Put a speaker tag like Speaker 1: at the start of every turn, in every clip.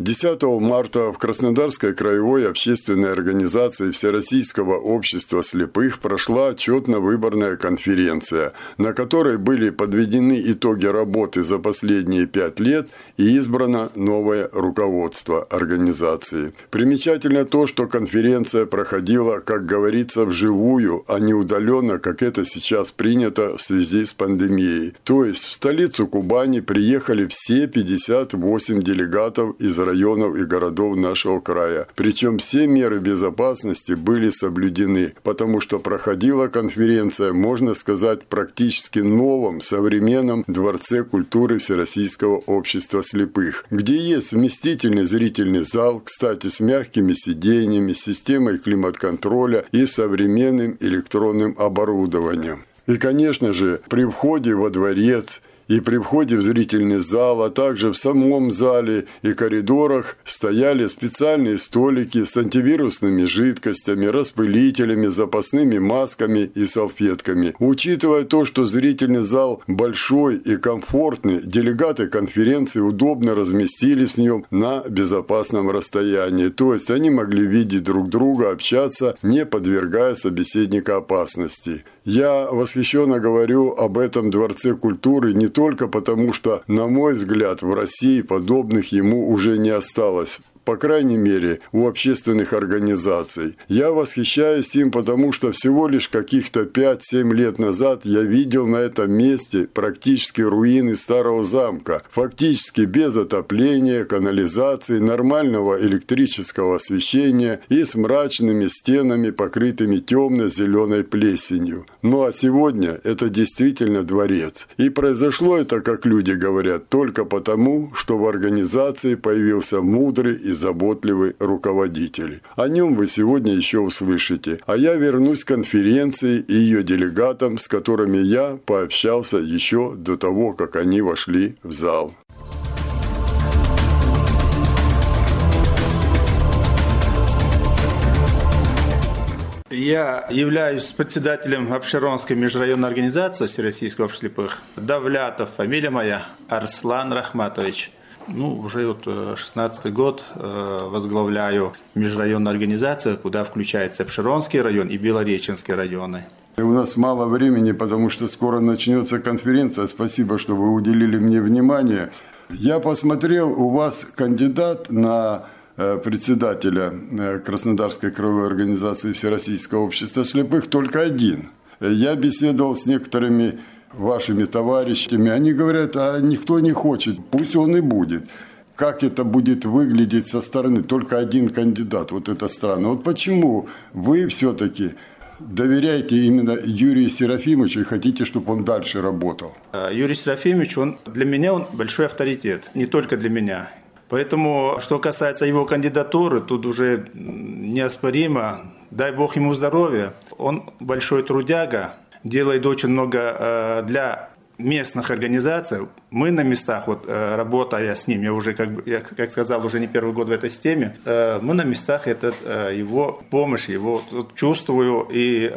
Speaker 1: 10 марта в Краснодарской краевой общественной организации Всероссийского общества слепых прошла отчетно-выборная конференция, на которой были подведены итоги работы за последние пять лет и избрано новое руководство организации. Примечательно то, что конференция проходила, как говорится, вживую, а не удаленно, как это сейчас принято в связи с пандемией. То есть в столицу Кубани приехали все 58 делегатов из районов и городов нашего края. Причем все меры безопасности были соблюдены, потому что проходила конференция, можно сказать, практически новом современном Дворце культуры Всероссийского общества слепых, где есть вместительный зрительный зал, кстати, с мягкими сиденьями, системой климат-контроля и современным электронным оборудованием. И, конечно же, при входе во дворец – и при входе в зрительный зал, а также в самом зале и коридорах стояли специальные столики с антивирусными жидкостями, распылителями, запасными масками и салфетками. Учитывая то, что зрительный зал большой и комфортный, делегаты конференции удобно разместились в нем на безопасном расстоянии, то есть они могли видеть друг друга, общаться, не подвергая собеседника опасности. Я восхищенно говорю об этом Дворце культуры не только потому, что, на мой взгляд, в России подобных ему уже не осталось по крайней мере, у общественных организаций. Я восхищаюсь им, потому что всего лишь каких-то 5-7 лет назад я видел на этом месте практически руины старого замка, фактически без отопления, канализации, нормального электрического освещения и с мрачными стенами, покрытыми темно-зеленой плесенью. Ну а сегодня это действительно дворец. И произошло это, как люди говорят, только потому, что в организации появился мудрый и заботливый руководитель. О нем вы сегодня еще услышите. А я вернусь к конференции и ее делегатам, с которыми я пообщался еще до того, как они вошли в зал.
Speaker 2: Я являюсь председателем Обширонской межрайонной организации Всероссийского общества слепых. Давлятов, фамилия моя, Арслан Рахматович. Ну, уже вот 16 год э, возглавляю межрайонную организацию, куда включается Обширонский район и Белореченский районы.
Speaker 1: У нас мало времени, потому что скоро начнется конференция. Спасибо, что вы уделили мне внимание. Я посмотрел, у вас кандидат на э, председателя э, Краснодарской краевой организации Всероссийского общества слепых только один. Я беседовал с некоторыми вашими товарищами, они говорят, а никто не хочет, пусть он и будет. Как это будет выглядеть со стороны? Только один кандидат, вот это странно. Вот почему вы все-таки доверяете именно Юрию Серафимовичу и хотите, чтобы он дальше работал?
Speaker 2: А, Юрий Серафимович, он, для меня он большой авторитет, не только для меня. Поэтому, что касается его кандидатуры, тут уже неоспоримо, дай бог ему здоровья. Он большой трудяга, делает очень много э, для местных организаций. Мы на местах, вот э, работая с ним, я уже, как, я, как сказал, уже не первый год в этой системе, э, мы на местах этот, его помощь, его чувствую и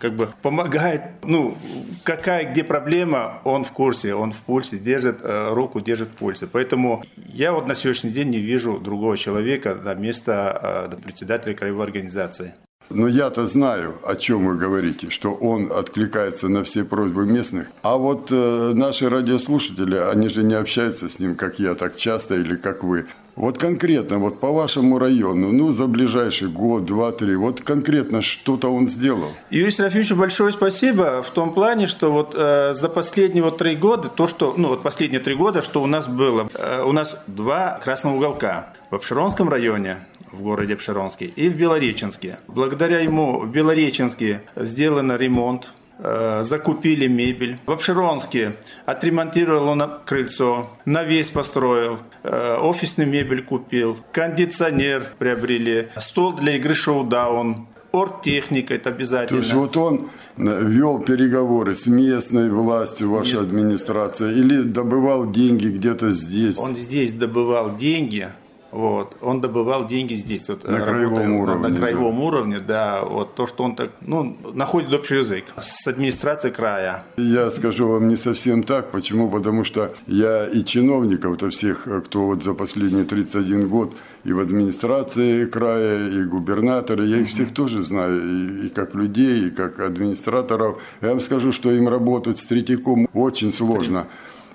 Speaker 2: как бы помогает, ну, какая, где проблема, он в курсе, он в пульсе, держит руку, держит в пульсе. Поэтому я вот на сегодняшний день не вижу другого человека на место председателя краевой организации.
Speaker 1: Но я-то знаю, о чем вы говорите, что он откликается на все просьбы местных. А вот э, наши радиослушатели, они же не общаются с ним, как я, так часто или как вы. Вот конкретно, вот по вашему району, ну, за ближайший год, два, три, вот конкретно что-то он сделал?
Speaker 2: Юрий Серафимович, большое спасибо в том плане, что вот э, за последние вот три года, то, что, ну, вот последние три года, что у нас было, э, у нас два красных уголка в Обширонском районе, в городе Обширонске и в Белореченске. Благодаря ему в Белореченске сделан ремонт Э, закупили мебель. В Обширонске отремонтировал он крыльцо, навес построил, э, офисную мебель купил, кондиционер приобрели, стол для игры шоу-даун, оргтехника, это обязательно.
Speaker 1: То есть вот он э, вел переговоры с местной властью, ваша Нет. администрация, или добывал деньги где-то здесь?
Speaker 2: Он здесь добывал деньги, вот. Он добывал деньги здесь. Вот,
Speaker 1: на краевом уровне.
Speaker 2: На краевом да. уровне, да. Вот то, что он так, ну, находит общий язык с администрацией края.
Speaker 1: Я скажу вам не совсем так. Почему? Потому что я и чиновников-то всех, кто вот за последние 31 год и в администрации края, и губернаторы, я их всех тоже знаю, и, и как людей, и как администраторов. Я вам скажу, что им работать с Третьяком очень сложно.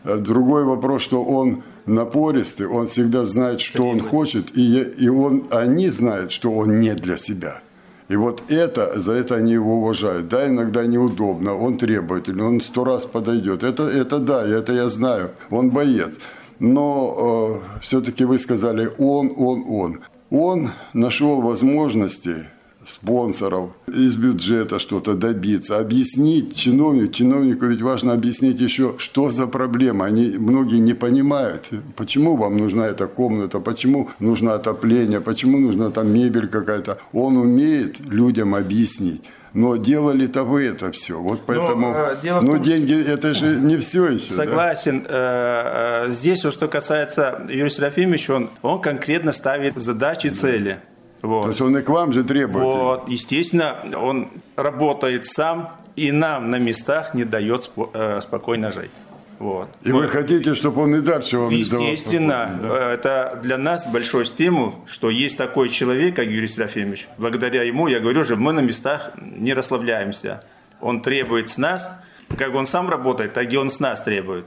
Speaker 1: Другой вопрос, что он напористый, он всегда знает, что он хочет, и, и он, они знают, что он не для себя. И вот это, за это они его уважают. Да, иногда неудобно, он требовательный, он сто раз подойдет. Это, это да, это я знаю, он боец. Но э, все-таки вы сказали он, он, он. Он нашел возможности спонсоров, из бюджета что-то добиться, объяснить чиновнику. Чиновнику ведь важно объяснить еще, что за проблема. Они многие не понимают, почему вам нужна эта комната, почему нужно отопление, почему нужна там мебель какая-то. Он умеет людям объяснить. Но делали-то вы это все. Вот поэтому. Но, э, дело ну, том, деньги это же не все еще.
Speaker 2: Согласен. Да? Э, э, здесь, что касается Юрия Серафимовича, он, он конкретно ставит задачи, цели.
Speaker 1: Вот. То есть он и к вам же требует.
Speaker 2: Вот, естественно, он работает сам и нам на местах не дает э, спокойно жить. Вот.
Speaker 1: И вот. вы хотите, чтобы он и дальше вам
Speaker 2: Естественно, не да? Э, это для нас большой стимул, что есть такой человек, как Юрий Серафимович. Благодаря ему, я говорю же, мы на местах не расслабляемся. Он требует с нас, как он сам работает, так и он с нас требует.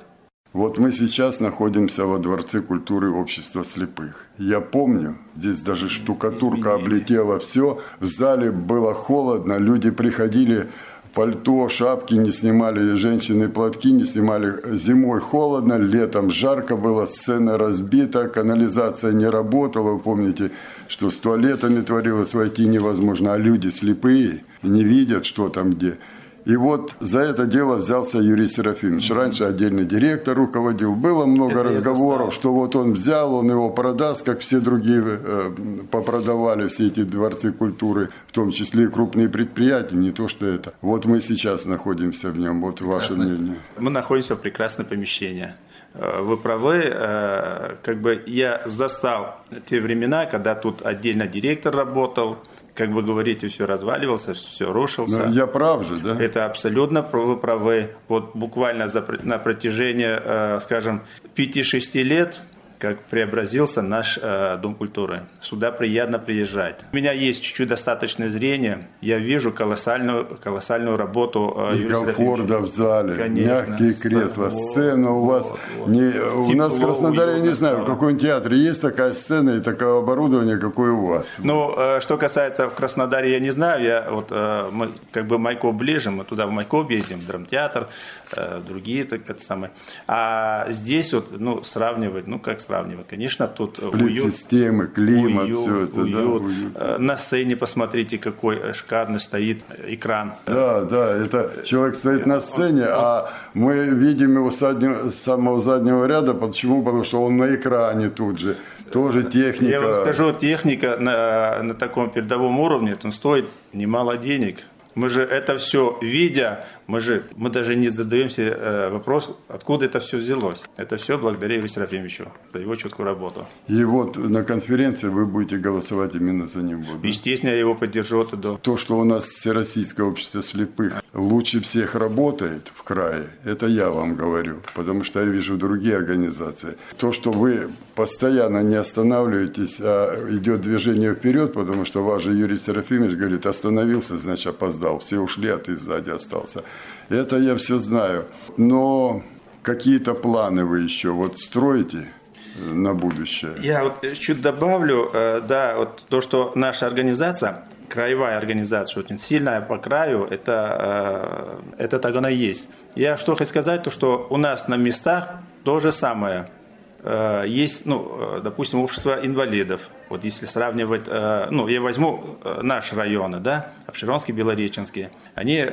Speaker 1: Вот мы сейчас находимся во Дворце культуры общества слепых. Я помню, здесь даже штукатурка облетела все. В зале было холодно, люди приходили пальто, шапки не снимали, женщины платки не снимали. Зимой холодно, летом жарко было, сцена разбита, канализация не работала. Вы помните, что с туалетами творилось, войти невозможно, а люди слепые, не видят, что там где. И вот за это дело взялся Юрий Серафимович. Раньше отдельный директор руководил. Было много это разговоров, что вот он взял, он его продаст, как все другие э, попродавали все эти дворцы культуры, в том числе и крупные предприятия, не то что это. Вот мы сейчас находимся в нем. Вот Прекрасно. ваше мнение.
Speaker 2: Мы находимся в прекрасном помещении. Э, вы правы, э, как бы я застал те времена, когда тут отдельно директор работал, как вы говорите, все разваливался, все рушился.
Speaker 1: Но я прав же, да?
Speaker 2: Это абсолютно вы правы. Вот буквально за, на протяжении, э, скажем, 5-6 лет как преобразился наш э, Дом культуры. Сюда приятно приезжать. У меня есть чуть-чуть достаточное зрение. Я вижу колоссальную, колоссальную работу
Speaker 1: э, И комфорта в зале, Конечно. мягкие кресла, вот, сцена у вас. Вот, не, у нас в Краснодаре, я не знаю, в каком театре есть такая сцена и такое оборудование, какое у вас?
Speaker 2: Ну, э, что касается в Краснодаре, я не знаю. Я, вот, э, мы как бы Майкоп ближе, мы туда в Майкоп ездим, в драмтеатр, э, другие так, это самое. А здесь вот, ну, сравнивать, ну, как сравнивать. Конечно, тут
Speaker 1: Сплит-системы, климат, уют, все это.
Speaker 2: Уют. Да, уют. Э, на сцене посмотрите, какой шикарный стоит экран.
Speaker 1: Да, да, это человек стоит на сцене, а мы видим его с, заднего, с самого заднего ряда. Почему? Потому что он на экране тут же. Тоже техника.
Speaker 2: Я вам скажу, техника на, на таком передовом уровне, он стоит немало денег. Мы же это все видя, мы же мы даже не задаемся э, вопрос, откуда это все взялось. Это все благодаря Юрию Серафимовичу за его четкую работу.
Speaker 1: И вот на конференции вы будете голосовать именно за него. Да?
Speaker 2: Естественно, я его поддержу туда.
Speaker 1: То, что у нас Всероссийское общество слепых лучше всех работает в крае, это я вам говорю, потому что я вижу другие организации. То, что вы постоянно не останавливаетесь, а идет движение вперед, потому что ваш же Юрий Серафимович говорит, остановился, значит опоздал. Все ушли, а ты сзади остался. Это я все знаю. Но какие-то планы вы еще вот строите? Э, на будущее.
Speaker 2: Я вот чуть добавлю, э, да, вот то, что наша организация, краевая организация, очень сильная по краю, это, э, это так оно и есть. Я что хочу сказать, то что у нас на местах то же самое. Э, есть, ну, э, допустим, общество инвалидов. Вот если сравнивать, э, ну, я возьму наши районы, да, Обширонский, Белореченский, они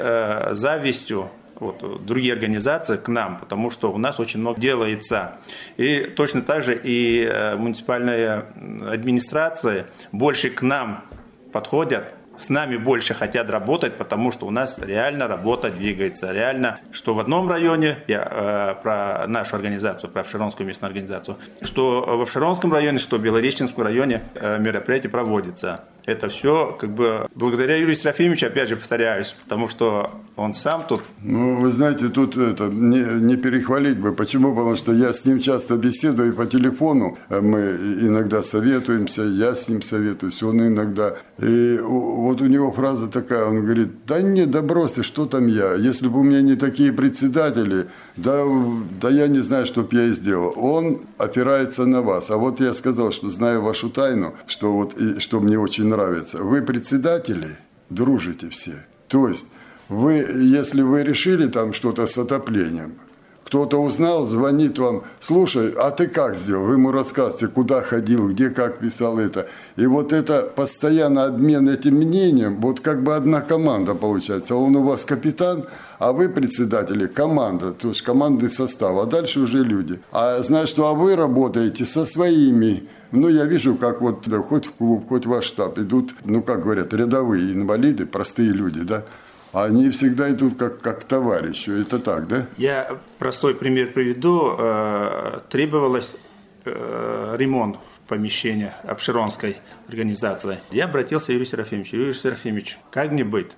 Speaker 2: завистью вот, другие организации к нам, потому что у нас очень много делается. И точно так же и муниципальная администрация больше к нам подходят с нами больше хотят работать, потому что у нас реально работа двигается. Реально, что в одном районе, я э, про нашу организацию, про Обширонскую местную организацию, что в Обширонском районе, что в Белореченском районе э, мероприятие проводится. Это все как бы благодаря Юрию Серафимовичу, опять же повторяюсь, потому что он сам тут...
Speaker 1: Ну, вы знаете, тут это не, не перехвалить бы. Почему? Потому что я с ним часто беседую по телефону. Мы иногда советуемся, я с ним советуюсь, он иногда. И вот у него фраза такая, он говорит, да не, да брось что там я? Если бы у меня не такие председатели, да, да я не знаю, что бы я и сделал. Он опирается на вас. А вот я сказал, что знаю вашу тайну, что вот и что мне очень нравится. Вы председатели, дружите все. То есть вы, если вы решили там что-то с отоплением, кто-то узнал, звонит вам, слушай, а ты как сделал? Вы ему рассказываете, куда ходил, где как писал это. И вот это постоянно обмен этим мнением, вот как бы одна команда получается. Он у вас капитан, а вы председатели, команда, то есть командный состав, а дальше уже люди. А знаешь, что а вы работаете со своими ну, я вижу, как вот да, хоть в клуб, хоть в ваш штаб идут, ну, как говорят, рядовые инвалиды, простые люди, да, они всегда идут как, как товарищи. Это так, да?
Speaker 2: Я простой пример приведу. Э, требовалось э, ремонт помещения Обширонской организации. Я обратился к Юрию Серафимовичу. Юрий Серафимович, как мне быть?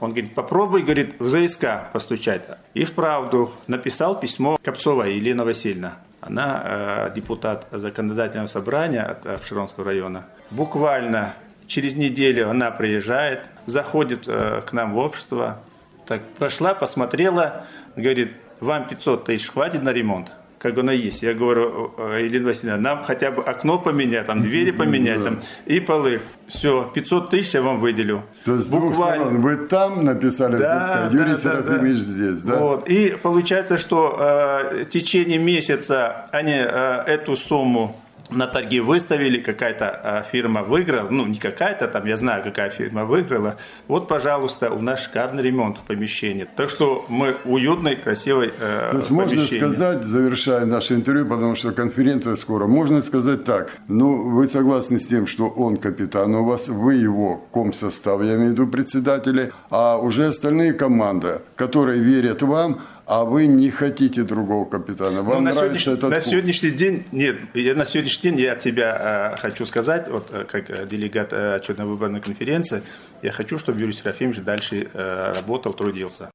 Speaker 2: Он говорит, попробуй, говорит, в ЗСК постучать. И вправду написал письмо Копцова Елена Васильевна. Она э, депутат законодательного собрания от Обширонского района. Буквально Через неделю она приезжает, заходит э, к нам в общество. Так прошла, посмотрела, говорит, вам 500 тысяч хватит на ремонт? как оно есть. Я говорю, Елена Васильевна, нам хотя бы окно поменять, там двери поменять, там и полы. Все, 500 тысяч я вам выделю.
Speaker 1: То есть Буквально. Сторон, вы там написали, да, Юрий да, Серафимович да, здесь, да?
Speaker 2: Вот. И получается, что э, в течение месяца они э, эту сумму на торги выставили, какая-то а, фирма выиграла, ну не какая-то там, я знаю, какая фирма выиграла. Вот, пожалуйста, у нас шикарный ремонт в помещении. Так что мы уютный, красивый э,
Speaker 1: То есть можно сказать, завершая наше интервью, потому что конференция скоро, можно сказать так, ну вы согласны с тем, что он капитан у вас, вы его комсостав, я имею в виду председатели, а уже остальные команды, которые верят вам, а вы не хотите другого капитана. Вам
Speaker 2: ну,
Speaker 1: на нравится этот
Speaker 2: На сегодняшний день, нет, я, на сегодняшний день я от себя э, хочу сказать, вот э, как э, делегат э, отчетно-выборной конференции, я хочу, чтобы Юрий Серафимович дальше э, работал, трудился.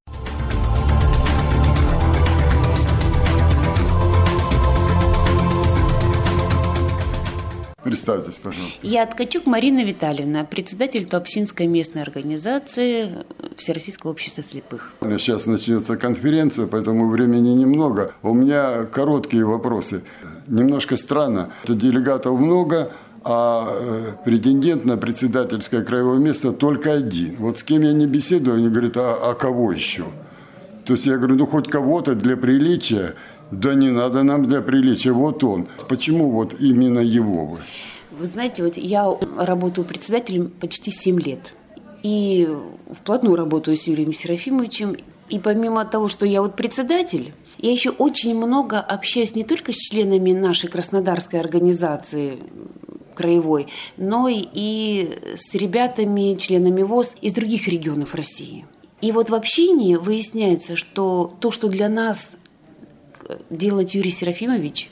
Speaker 1: Представьтесь, пожалуйста.
Speaker 3: Я Ткачук Марина Витальевна, председатель Туапсинской местной организации Всероссийского общества слепых.
Speaker 1: Сейчас начнется конференция, поэтому времени немного. У меня короткие вопросы. Немножко странно. Делегатов много, а э, претендент на председательское краевое место только один. Вот с кем я не беседую, они говорят, а, а кого еще? То есть я говорю, ну хоть кого-то для приличия. Да не надо нам для приличия, вот он. Почему вот именно его вы?
Speaker 3: Вы знаете, вот я работаю председателем почти 7 лет. И вплотную работаю с Юрием Серафимовичем. И помимо того, что я вот председатель, я еще очень много общаюсь не только с членами нашей краснодарской организации краевой, но и с ребятами, членами ВОЗ из других регионов России. И вот в общении выясняется, что то, что для нас делать Юрий Серафимович,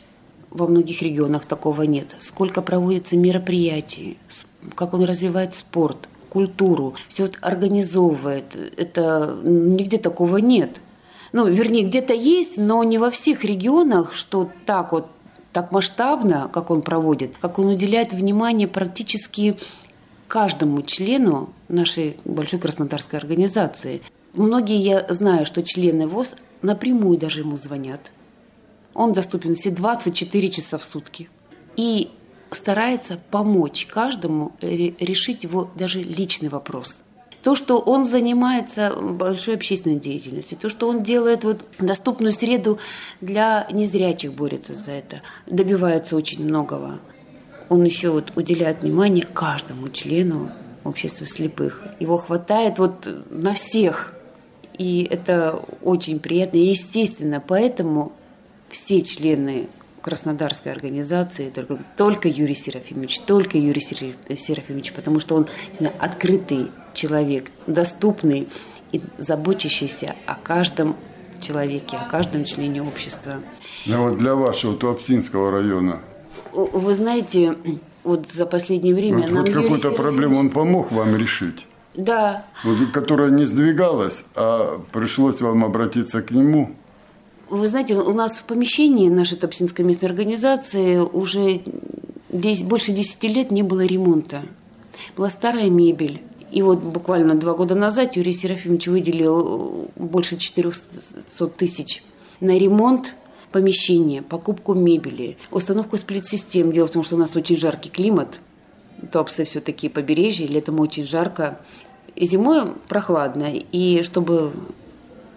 Speaker 3: во многих регионах такого нет. Сколько проводится мероприятий, как он развивает спорт, культуру, все вот организовывает. Это нигде такого нет. Ну, вернее, где-то есть, но не во всех регионах, что так вот так масштабно, как он проводит, как он уделяет внимание практически каждому члену нашей большой краснодарской организации. Многие, я знаю, что члены ВОЗ напрямую даже ему звонят. Он доступен все 24 часа в сутки. И старается помочь каждому решить его даже личный вопрос. То, что он занимается большой общественной деятельностью, то, что он делает вот доступную среду для незрячих, борется за это, добивается очень многого. Он еще вот уделяет внимание каждому члену общества слепых. Его хватает вот на всех. И это очень приятно. И естественно, поэтому все члены Краснодарской организации, только, только Юрий Серафимович, только Юрий Серафимович, потому что он знаю, открытый человек, доступный и заботящийся о каждом человеке, о каждом члене общества.
Speaker 1: Ну вот для вашего Туапсинского района.
Speaker 3: Вы знаете, вот за последнее время
Speaker 1: вот, нам вот какую-то проблему он помог вам решить?
Speaker 3: Да.
Speaker 1: Вот, которая не сдвигалась, а пришлось вам обратиться к нему?
Speaker 3: Вы знаете, у нас в помещении нашей Топсинской местной организации уже 10, больше 10 лет не было ремонта. Была старая мебель. И вот буквально два года назад Юрий Серафимович выделил больше 400 тысяч на ремонт помещения, покупку мебели, установку сплит-систем. Дело в том, что у нас очень жаркий климат. Туапсе все-таки побережье, летом очень жарко. Зимой прохладно. И чтобы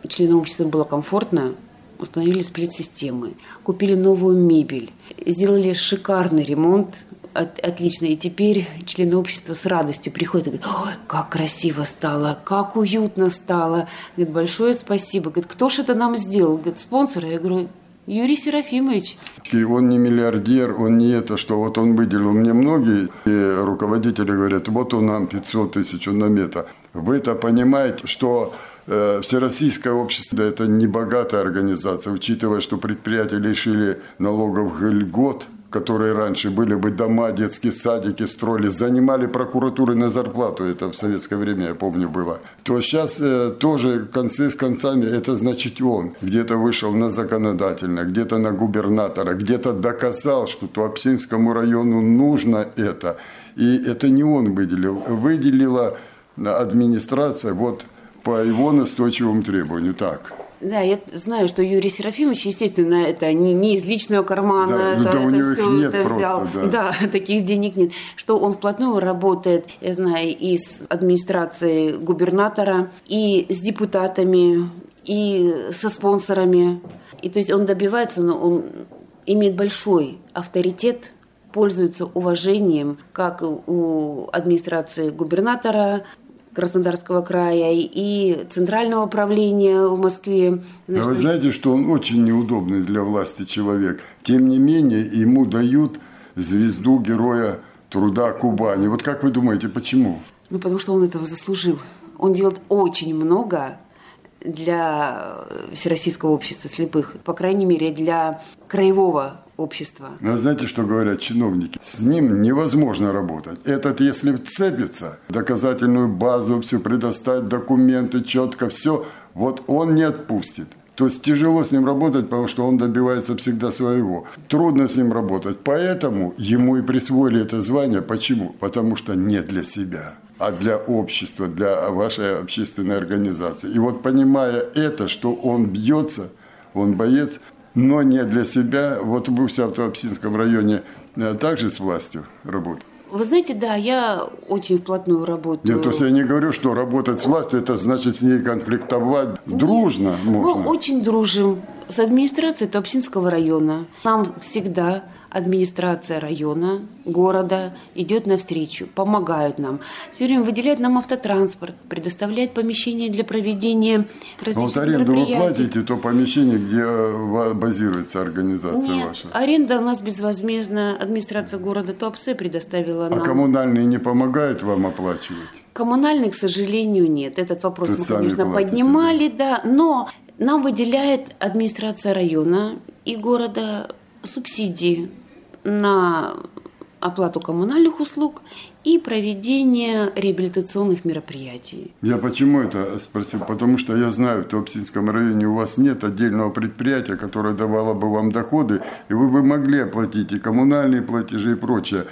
Speaker 3: членам общества было комфортно, установили сплит-системы, купили новую мебель, сделали шикарный ремонт, от, отлично. И теперь члены общества с радостью приходят и говорят, Ой, как красиво стало, как уютно стало. Говорит, большое спасибо. Говорит, кто же это нам сделал? Говорит, спонсоры. Я говорю, Юрий Серафимович.
Speaker 1: И он не миллиардер, он не это, что вот он выделил мне многие и руководители говорят, вот он нам 500 тысяч на мета. Вы это понимаете, что Э, Всероссийское общество – это не богатая организация, учитывая, что предприятия лишили налоговых льгот, которые раньше были бы дома, детские садики строили, занимали прокуратуры на зарплату, это в советское время, я помню, было, то сейчас э, тоже концы с концами, это значит он. Где-то вышел на законодательно, где-то на губернатора, где-то доказал, что Туапсинскому району нужно это. И это не он выделил, выделила администрация, вот по его настойчивому требованию. Так.
Speaker 3: Да, я знаю, что Юрий Серафимович, естественно, это не, не из личного кармана,
Speaker 1: да,
Speaker 3: это,
Speaker 1: да
Speaker 3: это
Speaker 1: у него
Speaker 3: все
Speaker 1: их нет
Speaker 3: это
Speaker 1: просто,
Speaker 3: взял.
Speaker 1: Да.
Speaker 3: да, таких денег нет. Что он вплотную работает, я знаю, и с администрацией губернатора, и с депутатами, и со спонсорами. И то есть он добивается, но он имеет большой авторитет пользуется уважением как у администрации губернатора, Краснодарского края и Центрального управления в Москве.
Speaker 1: Значит, а вы знаете, что он очень неудобный для власти человек. Тем не менее, ему дают звезду Героя Труда Кубани. Вот как вы думаете, почему?
Speaker 3: Ну, потому что он этого заслужил. Он делает очень много для Всероссийского общества слепых, по крайней мере, для краевого общества.
Speaker 1: Но знаете, что говорят чиновники? С ним невозможно работать. Этот, если вцепится, доказательную базу, все предоставить, документы, четко все, вот он не отпустит. То есть тяжело с ним работать, потому что он добивается всегда своего. Трудно с ним работать. Поэтому ему и присвоили это звание. Почему? Потому что не для себя, а для общества, для вашей общественной организации. И вот понимая это, что он бьется, он боец, но не для себя. Вот вы в Савто-Апсинском районе э, также с властью работаете?
Speaker 3: Вы знаете, да, я очень вплотную работаю.
Speaker 1: Нет, то есть я не говорю, что работать с властью, это значит с ней конфликтовать дружно можно.
Speaker 3: Мы очень дружим с администрацией Туапсинского района. Нам всегда администрация района, города идет навстречу, помогают нам. Все время выделяет нам автотранспорт, предоставляет помещения для проведения различных а вот
Speaker 1: аренду вы платите, то помещение, где э, базируется организация
Speaker 3: Нет,
Speaker 1: ваша?
Speaker 3: аренда у нас безвозмездная. Администрация города Туапсе предоставила
Speaker 1: а
Speaker 3: нам.
Speaker 1: А коммунальные не помогают вам оплачивать?
Speaker 3: Коммунальные, к сожалению, нет. Этот вопрос Ты мы, конечно, платите, поднимали, да. да. Но нам выделяет администрация района и города субсидии на оплату коммунальных услуг и проведение реабилитационных мероприятий.
Speaker 1: Я почему это спросил? Потому что я знаю, в Туапсинском районе у вас нет отдельного предприятия, которое давало бы вам доходы, и вы бы могли оплатить и коммунальные платежи и прочее.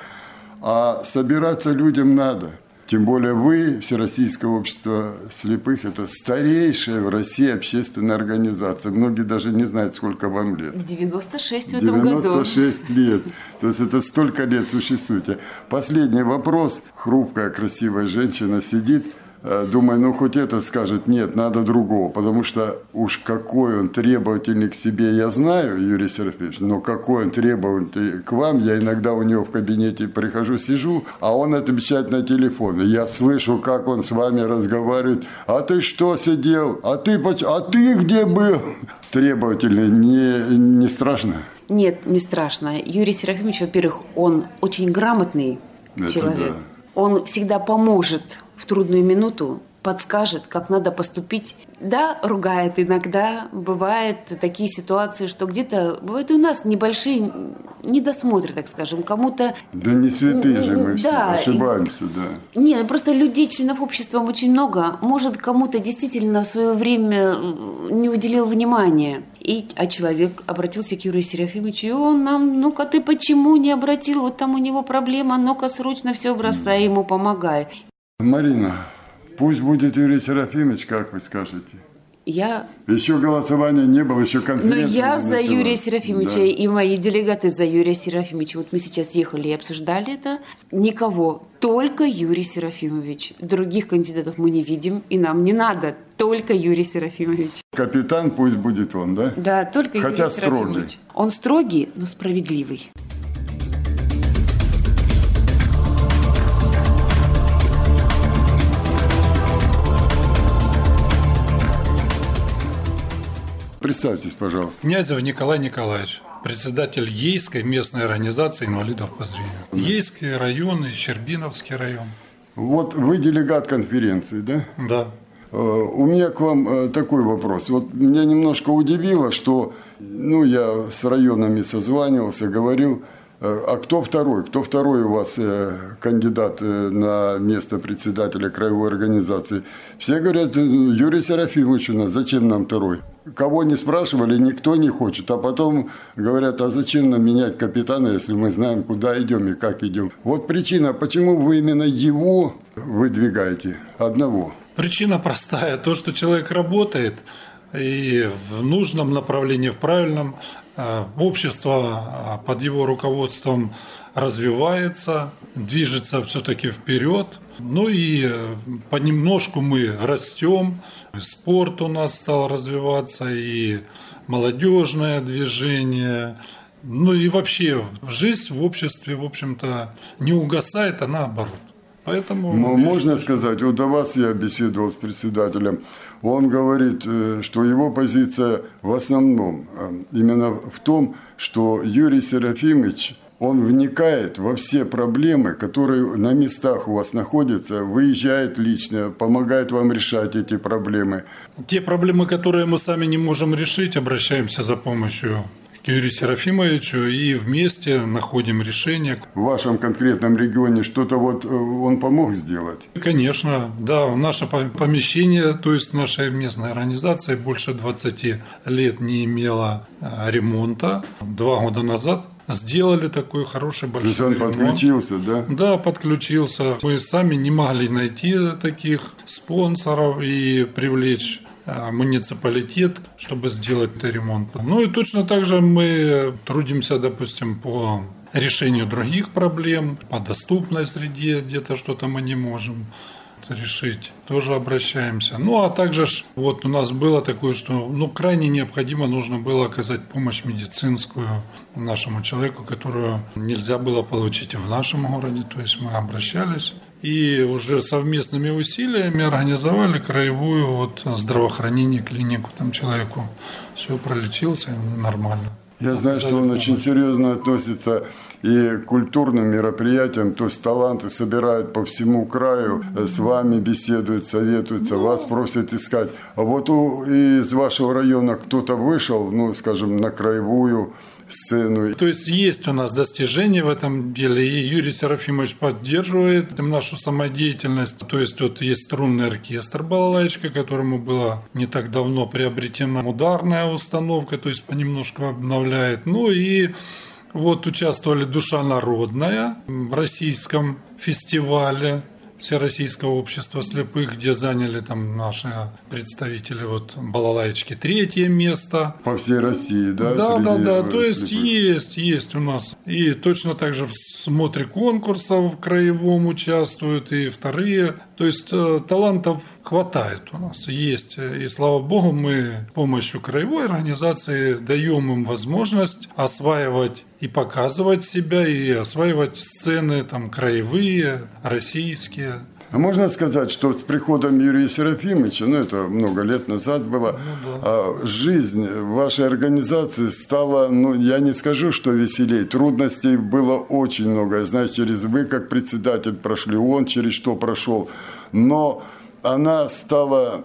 Speaker 1: А собираться людям надо – тем более вы, Всероссийское общество слепых, это старейшая в России общественная организация. Многие даже не знают, сколько вам лет.
Speaker 3: 96 в этом 96
Speaker 1: году. 96 лет. То есть это столько лет существуете. Последний вопрос. Хрупкая, красивая женщина сидит думаю, ну хоть это скажет, нет, надо другого, потому что уж какой он требовательный к себе, я знаю, Юрий Серафимович, но какой он требовательный к вам, я иногда у него в кабинете прихожу, сижу, а он отвечает на телефон, и я слышу, как он с вами разговаривает, а ты что сидел, а ты, а ты где был? Требовательный, не, не страшно?
Speaker 3: Нет, не страшно. Юрий Серафимович, во-первых, он очень грамотный это человек. Да. Он всегда поможет в трудную минуту подскажет, как надо поступить. Да, ругает иногда. Бывают такие ситуации, что где-то... Бывают и у нас небольшие недосмотры, так скажем. Кому-то...
Speaker 1: Да не святые же мы да, все, ошибаемся, и... да.
Speaker 3: Не, ну просто людей, членов общества очень много. Может, кому-то действительно в свое время не уделил внимания. И, а человек обратился к Юрию Серафимовичу, и он нам, ну-ка ты почему не обратил, вот там у него проблема, ну-ка срочно все бросай, ему помогай.
Speaker 1: Марина, пусть будет Юрий Серафимович, как вы скажете.
Speaker 3: Я...
Speaker 1: Еще голосования не было, еще конференции
Speaker 3: Но я за Юрия Серафимовича да. и мои делегаты за Юрия Серафимовича. Вот мы сейчас ехали и обсуждали это. Никого, только Юрий Серафимович. Других кандидатов мы не видим, и нам не надо. Только Юрий Серафимович.
Speaker 1: Капитан пусть будет он, да?
Speaker 3: Да, только
Speaker 1: Хотя
Speaker 3: Юрий
Speaker 1: Серафимович. строгий.
Speaker 3: Он строгий, но справедливый.
Speaker 1: Представьтесь, пожалуйста.
Speaker 4: Князев Николай Николаевич, председатель Ейской местной организации инвалидов по зрению. Ейский район и Щербиновский район.
Speaker 1: Вот вы делегат конференции, да?
Speaker 4: Да.
Speaker 1: Э, у меня к вам э, такой вопрос. Вот меня немножко удивило, что ну, я с районами созванивался, говорил, э, а кто второй? Кто второй у вас кандидат на место председателя краевой организации? Все говорят, Юрий Серафимович у нас, зачем нам второй? Кого не спрашивали, никто не хочет. А потом говорят, а зачем нам менять капитана, если мы знаем, куда идем и как идем. Вот причина, почему вы именно его выдвигаете, одного.
Speaker 4: Причина простая. То, что человек работает и в нужном направлении, в правильном, э, общество э, под его руководством развивается, движется все-таки вперед. Ну и э, понемножку мы растем, спорт у нас стал развиваться, и молодежное движение, ну и вообще жизнь в обществе, в общем-то, не угасает, а наоборот. Поэтому...
Speaker 1: Но можно сказать, вот до вас я беседовал с председателем, он говорит, э, что его позиция в основном э, именно в том, что Юрий Серафимович – он вникает во все проблемы, которые на местах у вас находятся, выезжает лично, помогает вам решать эти проблемы.
Speaker 4: Те проблемы, которые мы сами не можем решить, обращаемся за помощью к Юрию Серафимовичу и вместе находим решение.
Speaker 1: В вашем конкретном регионе что-то вот э, он помог сделать?
Speaker 4: Конечно, да. Наше помещение, то есть наша местная организация больше 20 лет не имела э, ремонта. Два года назад сделали такой хороший большой То
Speaker 1: есть он ремонт. подключился, да?
Speaker 4: Да, подключился. Мы сами не могли найти таких спонсоров и привлечь а, муниципалитет, чтобы сделать этот ремонт. Ну и точно так же мы трудимся, допустим, по решению других проблем, по доступной среде где-то что-то мы не можем решить, тоже обращаемся. Ну, а также вот у нас было такое, что ну, крайне необходимо нужно было оказать помощь медицинскую нашему человеку, которую нельзя было получить в нашем городе. То есть мы обращались и уже совместными усилиями организовали краевую вот здравоохранение, клинику там человеку. Все пролечился, нормально.
Speaker 1: Я знаю, что он очень серьезно относится и культурным мероприятиям, то есть таланты собирают по всему краю, с вами беседуют, советуются, вас просят искать. А вот у, из вашего района кто-то вышел, ну, скажем, на краевую, сцену.
Speaker 4: То есть есть у нас достижения в этом деле, и Юрий Серафимович поддерживает нашу самодеятельность. То есть вот есть струнный оркестр «Балалайчка», которому было не так давно приобретена ударная установка, то есть понемножку обновляет. Ну и вот участвовали «Душа народная» в российском фестивале Всероссийского общества слепых, где заняли там наши представители вот балалайчики третье место.
Speaker 1: По всей России, да?
Speaker 4: Да, да, да. То есть есть, есть у нас. И точно так же в смотре конкурсов краевом участвуют и вторые. То есть э, талантов хватает у нас, есть. И слава богу, мы с помощью краевой организации даем им возможность осваивать и показывать себя, и осваивать сцены там краевые, российские.
Speaker 1: А можно сказать, что с приходом Юрия Серафимовича, ну это много лет назад было, ну, да. жизнь вашей организации стала, ну я не скажу, что веселей, трудностей было очень много. Я знаю, через вы как председатель прошли, он через что прошел, но она стала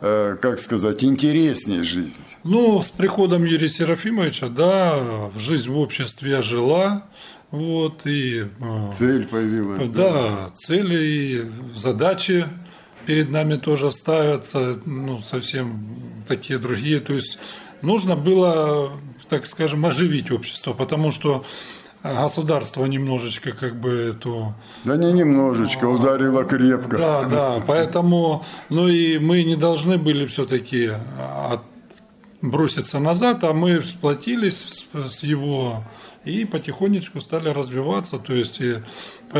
Speaker 1: как сказать, интереснее жизнь?
Speaker 4: Ну, с приходом Юрия Серафимовича, да, жизнь в обществе жила, вот, и...
Speaker 1: Э, Цель появилась.
Speaker 4: Да, да, цели и задачи перед нами тоже ставятся, ну, совсем такие другие, то есть нужно было, так скажем, оживить общество, потому что государство немножечко как бы эту...
Speaker 1: Да не немножечко, ударило крепко.
Speaker 4: Да, да, поэтому, ну и мы не должны были все-таки от, броситься назад, а мы сплотились с, с его и потихонечку стали развиваться, то есть и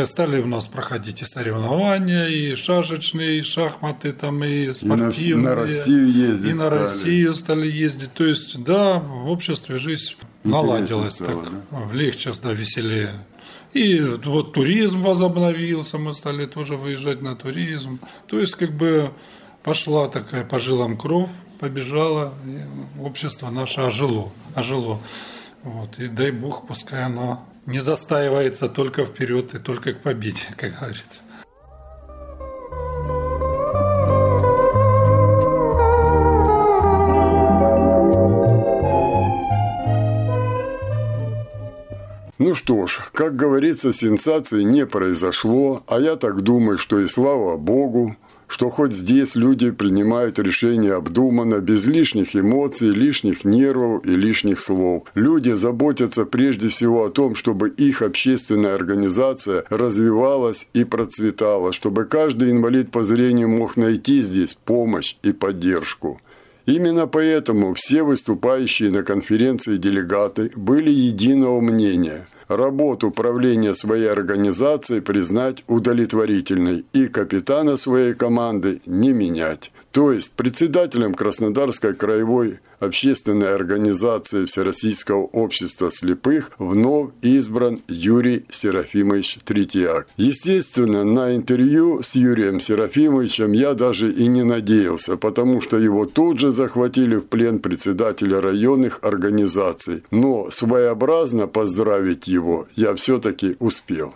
Speaker 4: стали у нас проходить и соревнования, и шашечные, и шахматы, там, и спортивные. И
Speaker 1: на, на Россию ездить
Speaker 4: И на стали. Россию стали ездить. То есть, да, в обществе жизнь наладилась стало, так, да? легче, да, веселее. И вот туризм возобновился, мы стали тоже выезжать на туризм. То есть, как бы пошла такая по жилам кровь, побежала, и общество наше ожило, ожило. Вот, и дай бог, пускай оно не застаивается только вперед и только к победе, как говорится.
Speaker 1: Ну что ж, как говорится, сенсации не произошло, а я так думаю, что и слава Богу, что хоть здесь люди принимают решения обдуманно, без лишних эмоций, лишних нервов и лишних слов. Люди заботятся прежде всего о том, чтобы их общественная организация развивалась и процветала, чтобы каждый инвалид по зрению мог найти здесь помощь и поддержку. Именно поэтому все выступающие на конференции делегаты были единого мнения – работу управления своей организацией признать удовлетворительной и капитана своей команды не менять. То есть председателем Краснодарской краевой общественной организации Всероссийского общества слепых вновь избран Юрий Серафимович Третьяк. Естественно, на интервью с Юрием Серафимовичем я даже и не надеялся, потому что его тут же захватили в плен председателя районных организаций. Но своеобразно поздравить его я все-таки успел.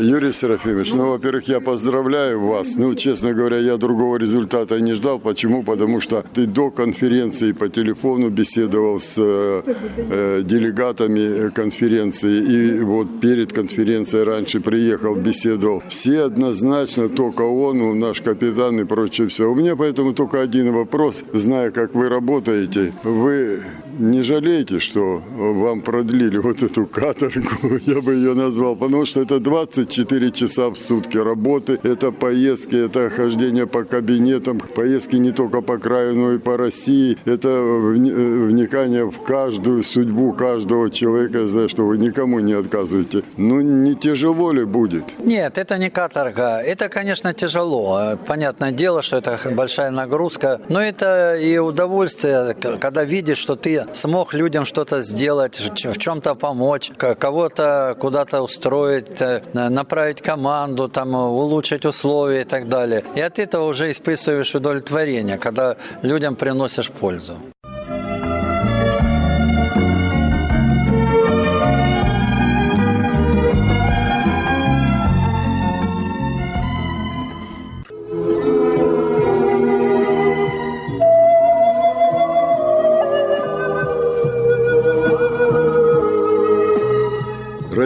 Speaker 1: Юрий Серафимович, ну, во-первых, я поздравляю вас. Ну, честно говоря, я другого результата не ждал. Почему? Потому что ты до конференции по телефону беседовал с э, э делегатами конференции. И вот перед конференцией раньше приехал, беседовал. Все однозначно, только он, ну, наш капитан и прочее все. У меня поэтому только один вопрос. Зная, как вы работаете, вы не жалеете, что вам продлили вот эту каторгу, я бы ее назвал, потому что это 24 часа в сутки работы, это поездки, это хождение по кабинетам, поездки не только по краю, но и по России, это вникание в каждую судьбу каждого человека, я знаю, что вы никому не отказываете. Ну, не тяжело ли будет?
Speaker 5: Нет, это не каторга, это, конечно, тяжело. Понятное дело, что это большая нагрузка, но это и удовольствие, когда видишь, что ты смог людям что-то сделать, в чем-то помочь, кого-то куда-то устроить, э, направить команду, там, улучшить условия и так далее. И от этого уже испытываешь удовлетворение, когда людям приносишь пользу.